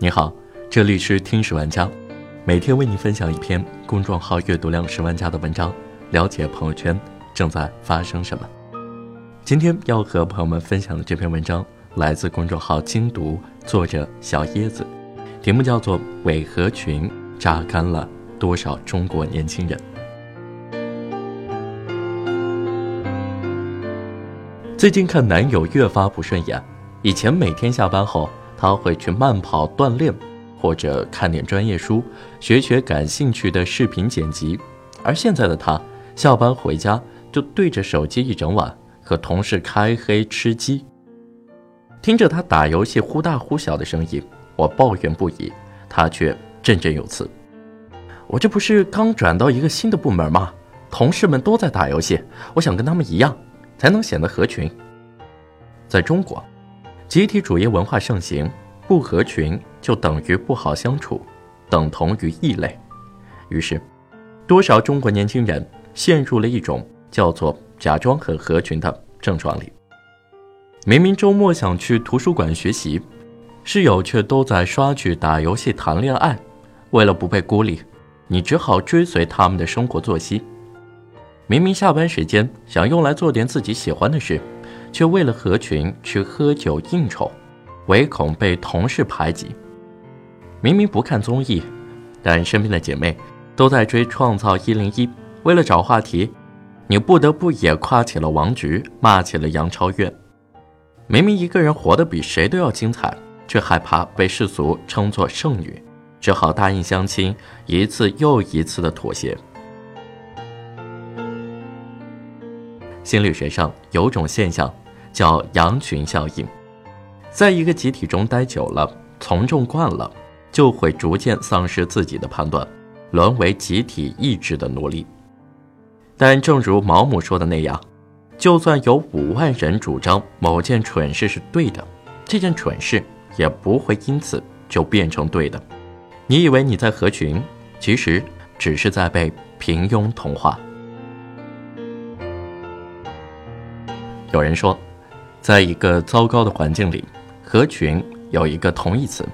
你好，这里是听十万家，每天为你分享一篇公众号阅读量十万加的文章，了解朋友圈正在发生什么。今天要和朋友们分享的这篇文章来自公众号精读，作者小椰子，题目叫做《伪合群榨干了多少中国年轻人》。最近看男友越发不顺眼，以前每天下班后。他会去慢跑锻炼，或者看点专业书，学学感兴趣的视频剪辑。而现在的他，下班回家就对着手机一整晚，和同事开黑吃鸡。听着他打游戏忽大忽小的声音，我抱怨不已，他却振振有词：“我这不是刚转到一个新的部门吗？同事们都在打游戏，我想跟他们一样，才能显得合群。”在中国。集体主义文化盛行，不合群就等于不好相处，等同于异类。于是，多少中国年轻人陷入了一种叫做“假装很合群”的症状里。明明周末想去图书馆学习，室友却都在刷剧、打游戏、谈恋爱。为了不被孤立，你只好追随他们的生活作息。明明下班时间想用来做点自己喜欢的事。却为了合群去喝酒应酬，唯恐被同事排挤。明明不看综艺，但身边的姐妹都在追《创造一零一》，为了找话题，你不得不也夸起了王菊，骂起了杨超越。明明一个人活得比谁都要精彩，却害怕被世俗称作剩女，只好答应相亲，一次又一次的妥协。心理学上有种现象，叫羊群效应。在一个集体中待久了，从众惯了，就会逐渐丧失自己的判断，沦为集体意志的奴隶。但正如毛姆说的那样，就算有五万人主张某件蠢事是对的，这件蠢事也不会因此就变成对的。你以为你在合群，其实只是在被平庸同化。有人说，在一个糟糕的环境里，合群有一个同义词：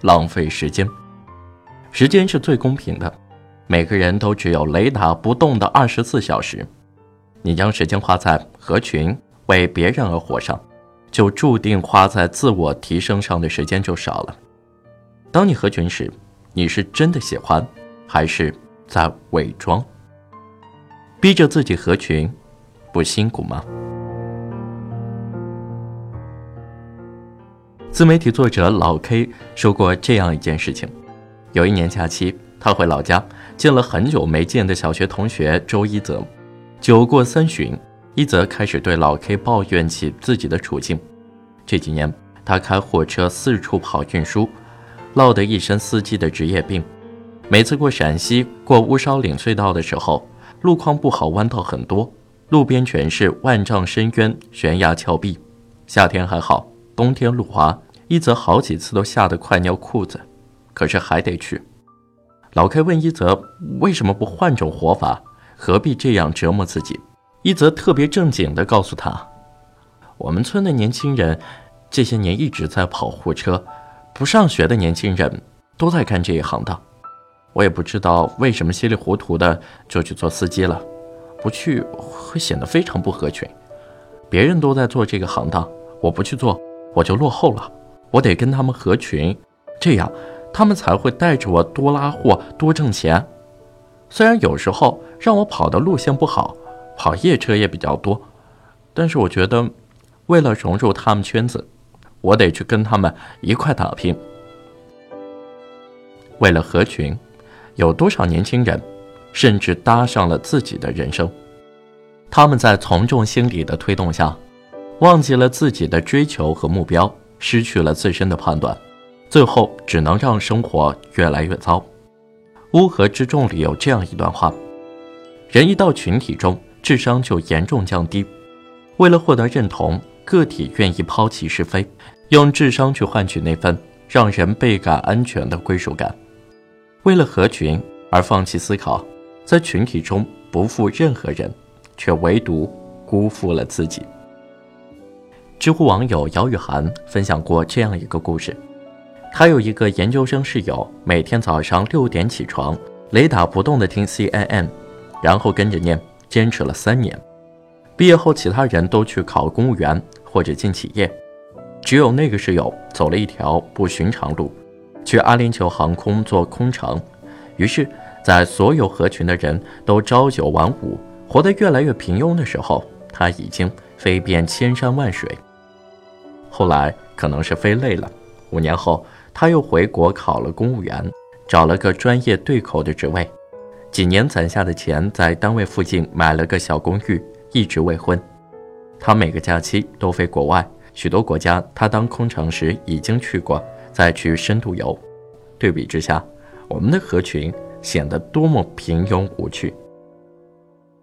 浪费时间。时间是最公平的，每个人都只有雷打不动的二十四小时。你将时间花在合群、为别人而活上，就注定花在自我提升上的时间就少了。当你合群时，你是真的喜欢，还是在伪装？逼着自己合群，不辛苦吗？自媒体作者老 K 说过这样一件事情：有一年假期，他回老家见了很久没见的小学同学周一泽。酒过三巡，一泽开始对老 K 抱怨起自己的处境。这几年，他开货车四处跑运输，落得一身司机的职业病。每次过陕西、过乌梢岭隧道的时候，路况不好，弯道很多，路边全是万丈深渊、悬崖峭壁。夏天还好。冬天路滑，一泽好几次都吓得快尿裤子，可是还得去。老 K 问一泽为什么不换种活法，何必这样折磨自己？一泽特别正经地告诉他：“我们村的年轻人这些年一直在跑货车，不上学的年轻人都在干这一行当。我也不知道为什么稀里糊涂的就去做司机了，不去会显得非常不合群。别人都在做这个行当，我不去做。”我就落后了，我得跟他们合群，这样他们才会带着我多拉货、多挣钱。虽然有时候让我跑的路线不好，跑夜车也比较多，但是我觉得，为了融入他们圈子，我得去跟他们一块打拼。为了合群，有多少年轻人甚至搭上了自己的人生？他们在从众心理的推动下。忘记了自己的追求和目标，失去了自身的判断，最后只能让生活越来越糟。乌合之众里有这样一段话：人一到群体中，智商就严重降低。为了获得认同，个体愿意抛弃是非，用智商去换取那份让人倍感安全的归属感。为了合群而放弃思考，在群体中不负任何人，却唯独辜负了自己。知乎网友姚雨涵分享过这样一个故事：他有一个研究生室友，每天早上六点起床，雷打不动地听 CNN，然后跟着念，坚持了三年。毕业后，其他人都去考公务员或者进企业，只有那个室友走了一条不寻常路，去阿联酋航空做空乘。于是，在所有合群的人都朝九晚五，活得越来越平庸的时候，他已经飞遍千山万水。后来可能是飞累了，五年后他又回国考了公务员，找了个专业对口的职位，几年攒下的钱，在单位附近买了个小公寓。一直未婚，他每个假期都飞国外，许多国家他当空乘时已经去过，再去深度游。对比之下，我们的合群显得多么平庸无趣。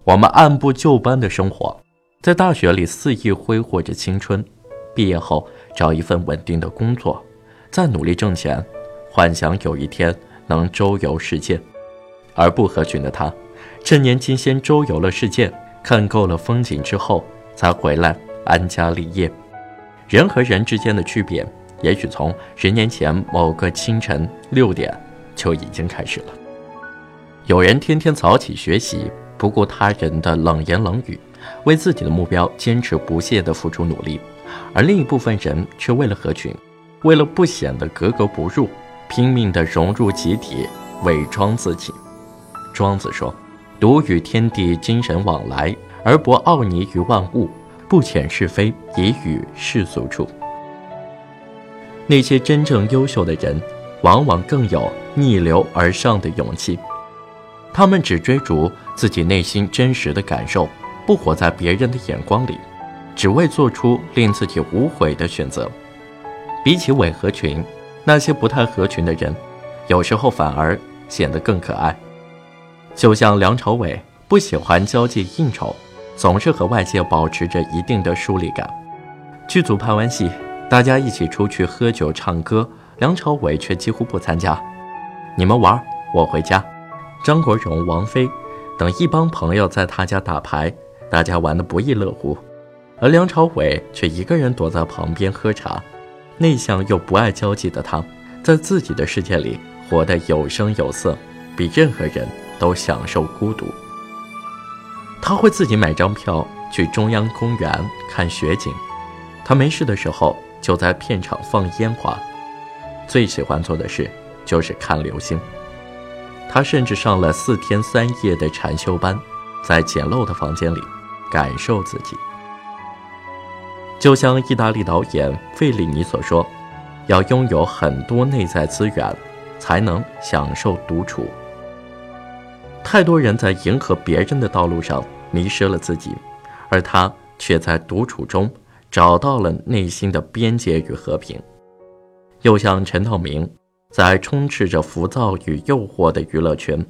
我们按部就班的生活，在大学里肆意挥霍着青春，毕业后找一份稳定的工作，再努力挣钱，幻想有一天能周游世界。而不合群的他，趁年轻先周游了世界。看够了风景之后，才回来安家立业。人和人之间的区别，也许从十年前某个清晨六点就已经开始了。有人天天早起学习，不顾他人的冷言冷语，为自己的目标坚持不懈地付出努力；而另一部分人却为了合群，为了不显得格格不入，拼命地融入集体，伪装自己。庄子说。独与天地精神往来，而不傲睨于万物，不遣是非，以与世俗处。那些真正优秀的人，往往更有逆流而上的勇气。他们只追逐自己内心真实的感受，不活在别人的眼光里，只为做出令自己无悔的选择。比起伪合群，那些不太合群的人，有时候反而显得更可爱。就像梁朝伟不喜欢交际应酬，总是和外界保持着一定的疏离感。剧组拍完戏，大家一起出去喝酒唱歌，梁朝伟却几乎不参加。你们玩，我回家。张国荣、王菲等一帮朋友在他家打牌，大家玩得不亦乐乎，而梁朝伟却一个人躲在旁边喝茶。内向又不爱交际的他，在自己的世界里活得有声有色，比任何人。都享受孤独。他会自己买张票去中央公园看雪景，他没事的时候就在片场放烟花，最喜欢做的事就是看流星。他甚至上了四天三夜的禅修班，在简陋的房间里感受自己。就像意大利导演费里尼所说：“要拥有很多内在资源，才能享受独处。”太多人在迎合别人的道路上迷失了自己，而他却在独处中找到了内心的边界与和平。又像陈道明，在充斥着浮躁与诱惑的娱乐圈，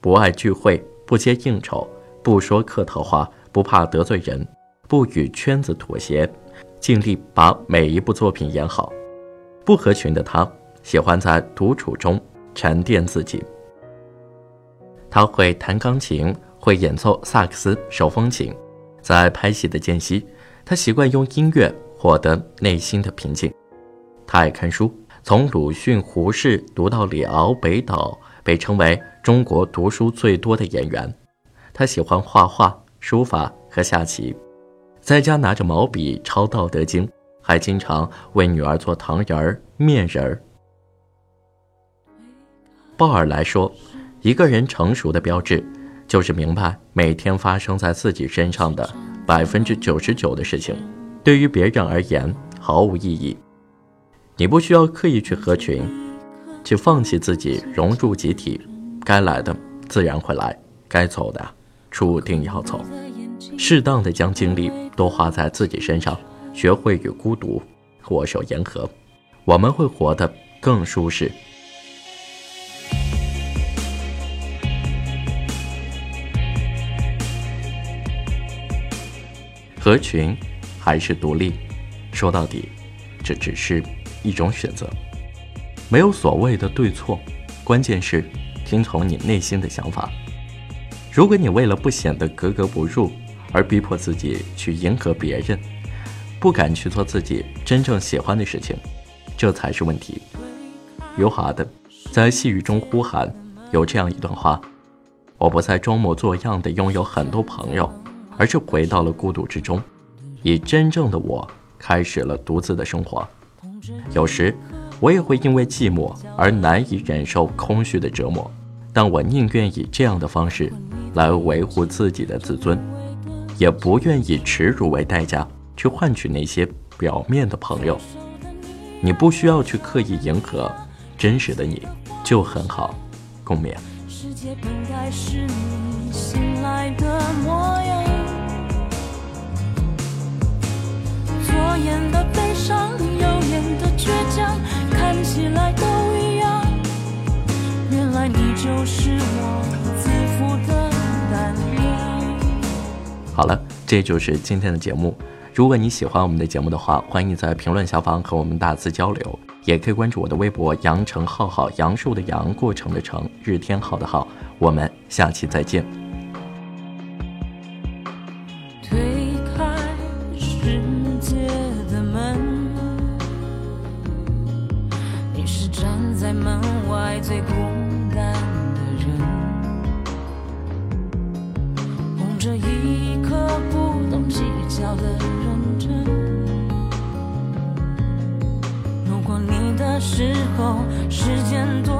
不爱聚会，不接应酬，不说客套话，不怕得罪人，不与圈子妥协，尽力把每一部作品演好。不合群的他，喜欢在独处中沉淀自己。他会弹钢琴，会演奏萨克斯、手风琴。在拍戏的间隙，他习惯用音乐获得内心的平静。他爱看书，从鲁迅、胡适读到李敖、北岛，被称为中国读书最多的演员。他喜欢画画、书法和下棋，在家拿着毛笔抄《道德经》，还经常为女儿做糖人儿、面人儿。鲍尔来说。一个人成熟的标志，就是明白每天发生在自己身上的百分之九十九的事情，对于别人而言毫无意义。你不需要刻意去合群，去放弃自己融入集体，该来的自然会来，该走的注定要走。适当的将精力多花在自己身上，学会与孤独握手言和，我们会活得更舒适。合群还是独立，说到底，这只是一种选择，没有所谓的对错，关键是听从你内心的想法。如果你为了不显得格格不入而逼迫自己去迎合别人，不敢去做自己真正喜欢的事情，这才是问题。余华的，在细雨中呼喊，有这样一段话：我不再装模作样的拥有很多朋友，而是回到了孤独之中，以真正的我开始了独自的生活。有时，我也会因为寂寞而难以忍受空虚的折磨，但我宁愿以这样的方式来维护自己的自尊，也不愿以耻辱为代价去换取那些表面的朋友。你不需要去刻意迎合，真实的你就很好。共勉。世界本该是你醒来的模样。左眼的悲伤，右眼的倔强，看起来都一样。原来你就是我好了，这就是今天的节目。如果你喜欢我们的节目的话，欢迎在评论下方和我们大字交流，也可以关注我的微博“羊城浩浩”，杨树的杨，过程的程，日天浩的浩。我们下期再见。推开世界的门，你是站在门外最孤时，间多。